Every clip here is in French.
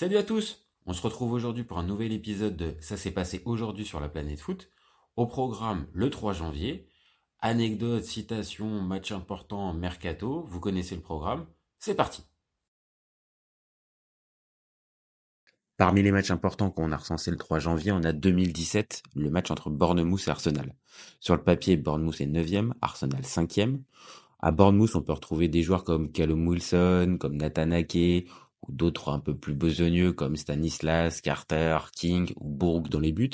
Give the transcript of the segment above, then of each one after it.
Salut à tous On se retrouve aujourd'hui pour un nouvel épisode de Ça s'est passé aujourd'hui sur la planète foot. Au programme le 3 janvier. Anecdotes, citations, matchs importants, mercato. Vous connaissez le programme. C'est parti Parmi les matchs importants qu'on a recensés le 3 janvier, on a 2017, le match entre Bournemouth et Arsenal. Sur le papier, Bournemouth est 9e, Arsenal 5e. À Bournemouth, on peut retrouver des joueurs comme Callum Wilson, comme Nathan Ake, ou d'autres un peu plus besogneux comme Stanislas, Carter, King ou Bourg dans les buts.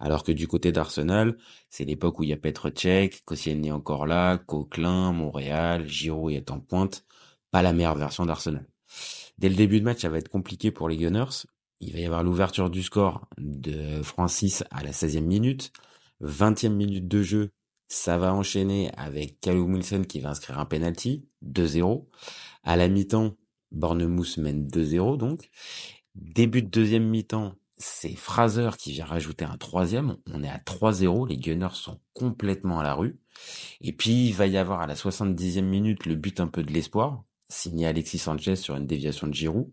Alors que du côté d'Arsenal, c'est l'époque où il y a Petr Cech, Koscielny encore là, Coquelin, Montréal, Giroud est en pointe. Pas la meilleure version d'Arsenal. Dès le début de match, ça va être compliqué pour les Gunners. Il va y avoir l'ouverture du score de Francis à la 16e minute. 20e minute de jeu, ça va enchaîner avec Callum Wilson qui va inscrire un penalty, 2-0. À la mi-temps, Bournemouth mène 2-0 donc. Début de deuxième mi-temps, c'est Fraser qui vient rajouter un troisième. On est à 3-0, les Gunners sont complètement à la rue. Et puis il va y avoir à la 70e minute le but un peu de l'espoir, signé Alexis Sanchez sur une déviation de Giroud.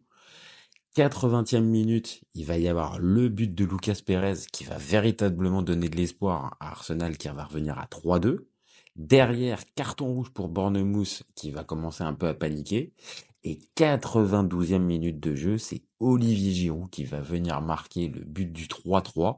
80e minute, il va y avoir le but de Lucas Perez qui va véritablement donner de l'espoir à Arsenal qui va revenir à 3-2. Derrière, carton rouge pour Bournemouth qui va commencer un peu à paniquer. Et 92e minute de jeu, c'est Olivier Giroud qui va venir marquer le but du 3-3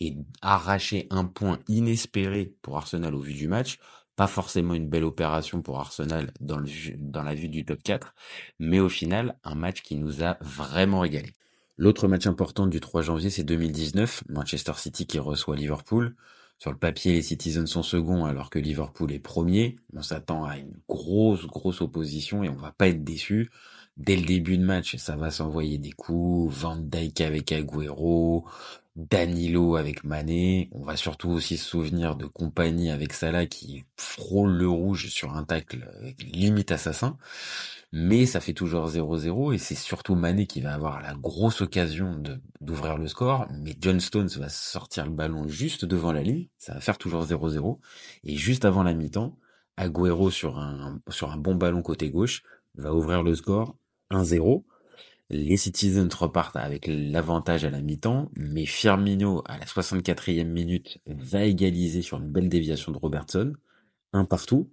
et arracher un point inespéré pour Arsenal au vu du match. Pas forcément une belle opération pour Arsenal dans, dans la vue du top 4, mais au final, un match qui nous a vraiment régalé. L'autre match important du 3 janvier, c'est 2019, Manchester City qui reçoit Liverpool. Sur le papier, les Citizens sont seconds alors que Liverpool est premier. On s'attend à une grosse, grosse opposition et on va pas être déçu. Dès le début de match, ça va s'envoyer des coups. Van Dijk avec Agüero, Danilo avec Mané. On va surtout aussi se souvenir de compagnie avec Salah qui frôle le rouge sur un tacle limite assassin mais ça fait toujours 0-0 et c'est surtout Mané qui va avoir la grosse occasion d'ouvrir le score, mais John Stones va sortir le ballon juste devant la ligne, ça va faire toujours 0-0 et juste avant la mi-temps, Agüero sur un sur un bon ballon côté gauche va ouvrir le score 1-0. Les Citizens repartent avec l'avantage à la mi-temps, mais Firmino à la 64e minute va égaliser sur une belle déviation de Robertson, un partout.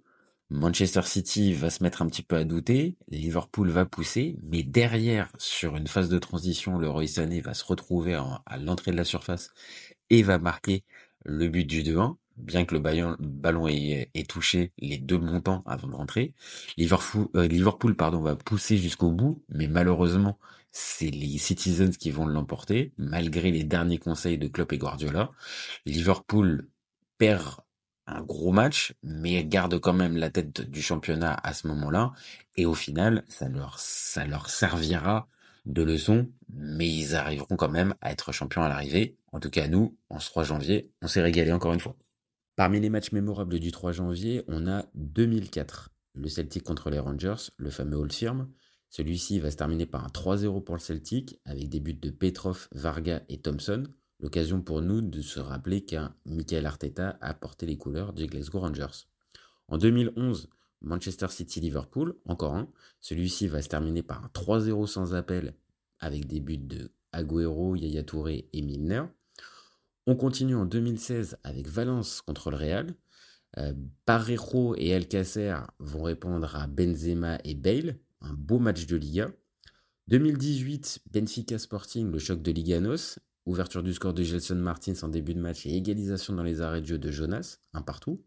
Manchester City va se mettre un petit peu à douter, Liverpool va pousser, mais derrière, sur une phase de transition, le Roy Sané va se retrouver à l'entrée de la surface et va marquer le but du 2-1, bien que le ballon, ait, touché les deux montants avant de rentrer. Liverpool, euh, Liverpool pardon, va pousser jusqu'au bout, mais malheureusement, c'est les Citizens qui vont l'emporter, malgré les derniers conseils de Klopp et Guardiola. Liverpool perd un gros match, mais garde quand même la tête du championnat à ce moment-là. Et au final, ça leur, ça leur servira de leçon, mais ils arriveront quand même à être champions à l'arrivée. En tout cas, nous, en ce 3 janvier, on s'est régalé encore une fois. Parmi les matchs mémorables du 3 janvier, on a 2004. Le Celtic contre les Rangers, le fameux Old Firm. Celui-ci va se terminer par un 3-0 pour le Celtic, avec des buts de Petrov, Varga et Thompson. L'occasion pour nous de se rappeler qu'un Michael Arteta a porté les couleurs des Glasgow Rangers. En 2011, Manchester City-Liverpool, encore un. Celui-ci va se terminer par un 3-0 sans appel avec des buts de Agüero, Yaya Touré et Milner. On continue en 2016 avec Valence contre le Real. Euh, et Alcacer vont répondre à Benzema et Bale. Un beau match de Liga. 2018, Benfica Sporting, le choc de Liganos. Ouverture du score de Gelson Martins en début de match et égalisation dans les arrêts de jeu de Jonas, un partout.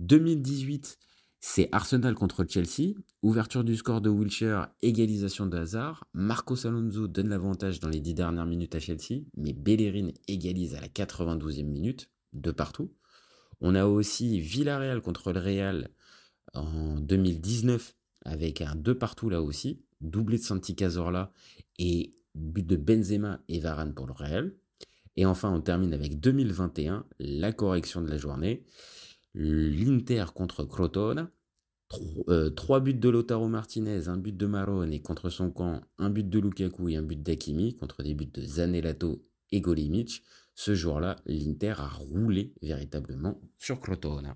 2018, c'est Arsenal contre Chelsea. Ouverture du score de Wilshire, égalisation de Hazard. Marcos Alonso donne l'avantage dans les dix dernières minutes à Chelsea, mais Bellerin égalise à la 92e minute, de partout. On a aussi Villarreal contre le Real en 2019 avec un 2 partout là aussi, doublé de Santi Cazorla et but de Benzema et Varane pour le Real. Et enfin, on termine avec 2021, la correction de la journée. L'Inter contre Crotone. Euh, trois buts de Lotaro Martinez, un but de Marone et contre son camp, un but de Lukaku et un but d'Akimi contre des buts de Zanellato et Golimic. Ce jour-là, l'Inter a roulé véritablement sur Crotone.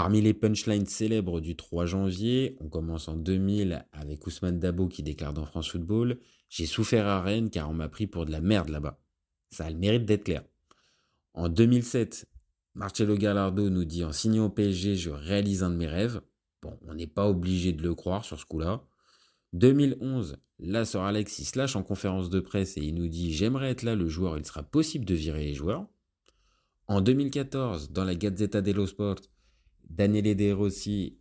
Parmi les punchlines célèbres du 3 janvier, on commence en 2000 avec Ousmane Dabo qui déclare dans France Football J'ai souffert à Rennes car on m'a pris pour de la merde là-bas. Ça a le mérite d'être clair. En 2007, Marcelo Gallardo nous dit En signant au PSG, je réalise un de mes rêves. Bon, on n'est pas obligé de le croire sur ce coup-là. 2011, là, Sir Alex, il se lâche en conférence de presse et il nous dit J'aimerais être là le joueur, il sera possible de virer les joueurs. En 2014, dans la Gazzetta dello Sport, Daniele De Rossi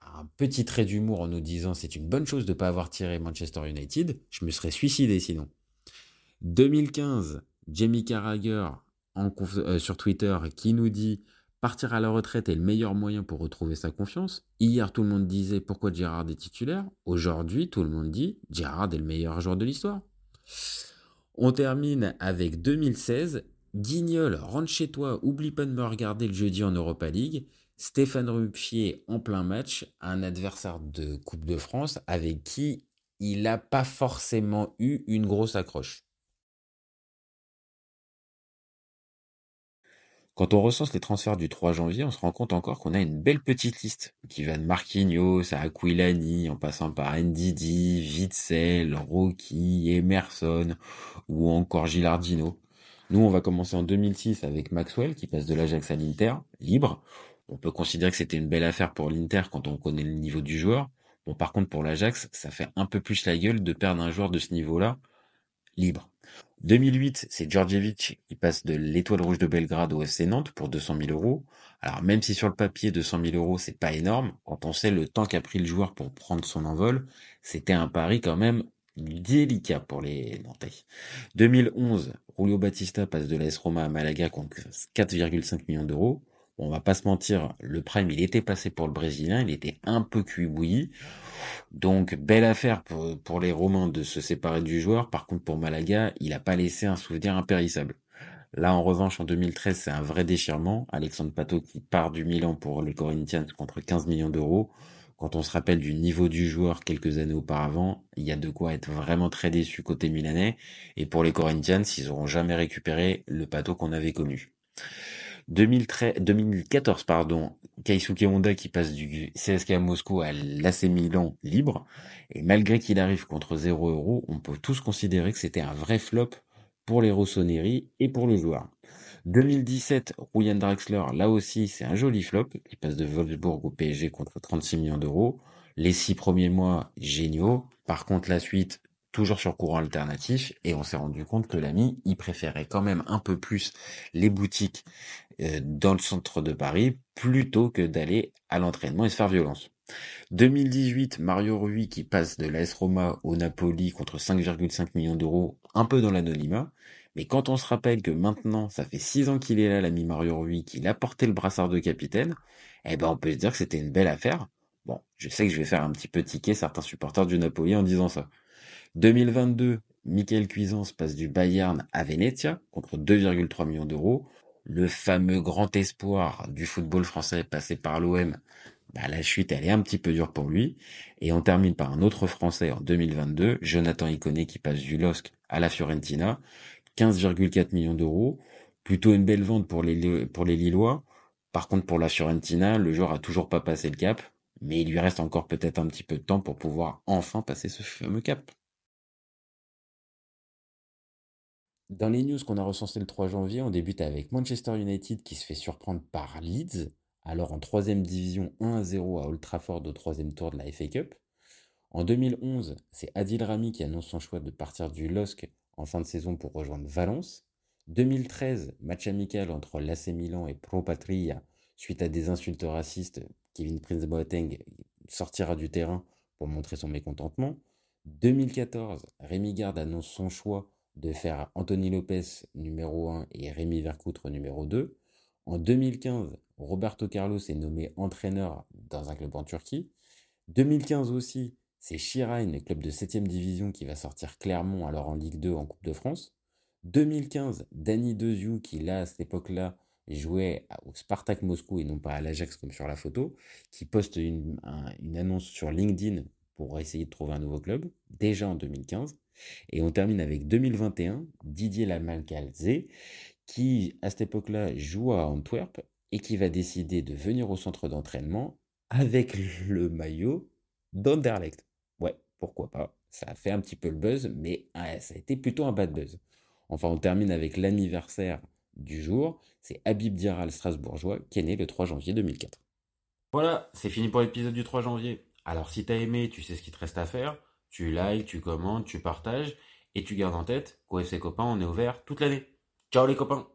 a un petit trait d'humour en nous disant c'est une bonne chose de ne pas avoir tiré Manchester United, je me serais suicidé sinon. 2015, Jamie Carragher euh, sur Twitter qui nous dit partir à la retraite est le meilleur moyen pour retrouver sa confiance. Hier, tout le monde disait pourquoi Gérard est titulaire. Aujourd'hui, tout le monde dit Gérard est le meilleur joueur de l'histoire. On termine avec 2016. Guignol, rentre chez toi, oublie pas de me regarder le jeudi en Europa League. Stéphane Rupfier en plein match, un adversaire de Coupe de France avec qui il n'a pas forcément eu une grosse accroche. Quand on recense les transferts du 3 janvier, on se rend compte encore qu'on a une belle petite liste qui va de Marquinhos à Aquilani, en passant par Ndidi, Witzel, Rocky, Emerson ou encore Gilardino. Nous, on va commencer en 2006 avec Maxwell qui passe de l'Ajax à l'Inter, libre. On peut considérer que c'était une belle affaire pour l'Inter quand on connaît le niveau du joueur. Bon, par contre, pour l'Ajax, ça fait un peu plus la gueule de perdre un joueur de ce niveau-là, libre. 2008, c'est Djordjevic qui passe de l'Étoile Rouge de Belgrade au FC Nantes pour 200 000 euros. Alors même si sur le papier 200 000 euros c'est pas énorme, quand on sait le temps qu'a pris le joueur pour prendre son envol, c'était un pari quand même délicat pour les Nantais. 2011, Julio Batista passe de l'AS Roma à Malaga contre 4,5 millions d'euros. On va pas se mentir, le prime il était passé pour le Brésilien, il était un peu cuit bouilli. Donc, belle affaire pour, les Romains de se séparer du joueur. Par contre, pour Malaga, il n'a pas laissé un souvenir impérissable. Là, en revanche, en 2013, c'est un vrai déchirement. Alexandre Pato qui part du Milan pour les Corinthians contre 15 millions d'euros. Quand on se rappelle du niveau du joueur quelques années auparavant, il y a de quoi être vraiment très déçu côté milanais. Et pour les Corinthians, ils n'auront jamais récupéré le Pato qu'on avait connu. 2014, pardon, Honda qui passe du CSK à Moscou à l'AC Milan libre. Et malgré qu'il arrive contre 0 euros, on peut tous considérer que c'était un vrai flop pour les Rossoneri et pour le joueur. 2017, Ryan Draxler, là aussi, c'est un joli flop. Il passe de Wolfsburg au PSG contre 36 millions d'euros. Les six premiers mois, géniaux. Par contre, la suite, toujours sur courant alternatif, et on s'est rendu compte que l'ami, il préférait quand même un peu plus les boutiques dans le centre de Paris, plutôt que d'aller à l'entraînement et se faire violence. 2018, Mario Rui qui passe de l'AS Roma au Napoli contre 5,5 millions d'euros, un peu dans l'anonymat. Mais quand on se rappelle que maintenant, ça fait 6 ans qu'il est là, l'ami Mario Rui, qu'il a porté le brassard de capitaine, eh ben on peut se dire que c'était une belle affaire. Bon, je sais que je vais faire un petit peu tiquer certains supporters du Napoli en disant ça. 2022, Michael Cuisance passe du Bayern à Venezia contre 2,3 millions d'euros. Le fameux grand espoir du football français passé par l'OM, bah, la chute elle est un petit peu dure pour lui. Et on termine par un autre français en 2022, Jonathan Iconé qui passe du LOSC à la Fiorentina, 15,4 millions d'euros. Plutôt une belle vente pour les, pour les Lillois. Par contre, pour la Fiorentina, le joueur a toujours pas passé le cap, mais il lui reste encore peut-être un petit peu de temps pour pouvoir enfin passer ce fameux cap. Dans les news qu'on a recensées le 3 janvier, on débute avec Manchester United qui se fait surprendre par Leeds, alors en troisième division 1 0 à Old Trafford au troisième tour de la FA Cup. En 2011, c'est Adil Rami qui annonce son choix de partir du LOSC en fin de saison pour rejoindre Valence. 2013, match amical entre l'AC Milan et Pro Patria suite à des insultes racistes. Kevin Prince Boateng sortira du terrain pour montrer son mécontentement. 2014, Rémi Garde annonce son choix de faire Anthony Lopez numéro 1 et Rémi Vercoutre numéro 2. En 2015, Roberto Carlos est nommé entraîneur dans un club en Turquie. 2015 aussi, c'est Shirain, club de 7ème division, qui va sortir Clermont alors en Ligue 2 en Coupe de France. 2015, Danny Deziou, qui là, à cette époque-là, jouait au Spartak Moscou et non pas à l'Ajax comme sur la photo, qui poste une annonce sur LinkedIn pour essayer de trouver un nouveau club, déjà en 2015. Et on termine avec 2021, Didier Lamalcalze, qui à cette époque-là joue à Antwerp et qui va décider de venir au centre d'entraînement avec le maillot d'Anderlecht. Ouais, pourquoi pas. Ça a fait un petit peu le buzz, mais ça a été plutôt un bad buzz. Enfin, on termine avec l'anniversaire du jour. C'est Habib Diarra, le Strasbourgeois, qui est né le 3 janvier 2004. Voilà, c'est fini pour l'épisode du 3 janvier. Alors si t'as aimé, tu sais ce qu'il te reste à faire. Tu likes, tu commentes, tu partages et tu gardes en tête qu'au FC Copain, on est ouvert toute l'année. Ciao les copains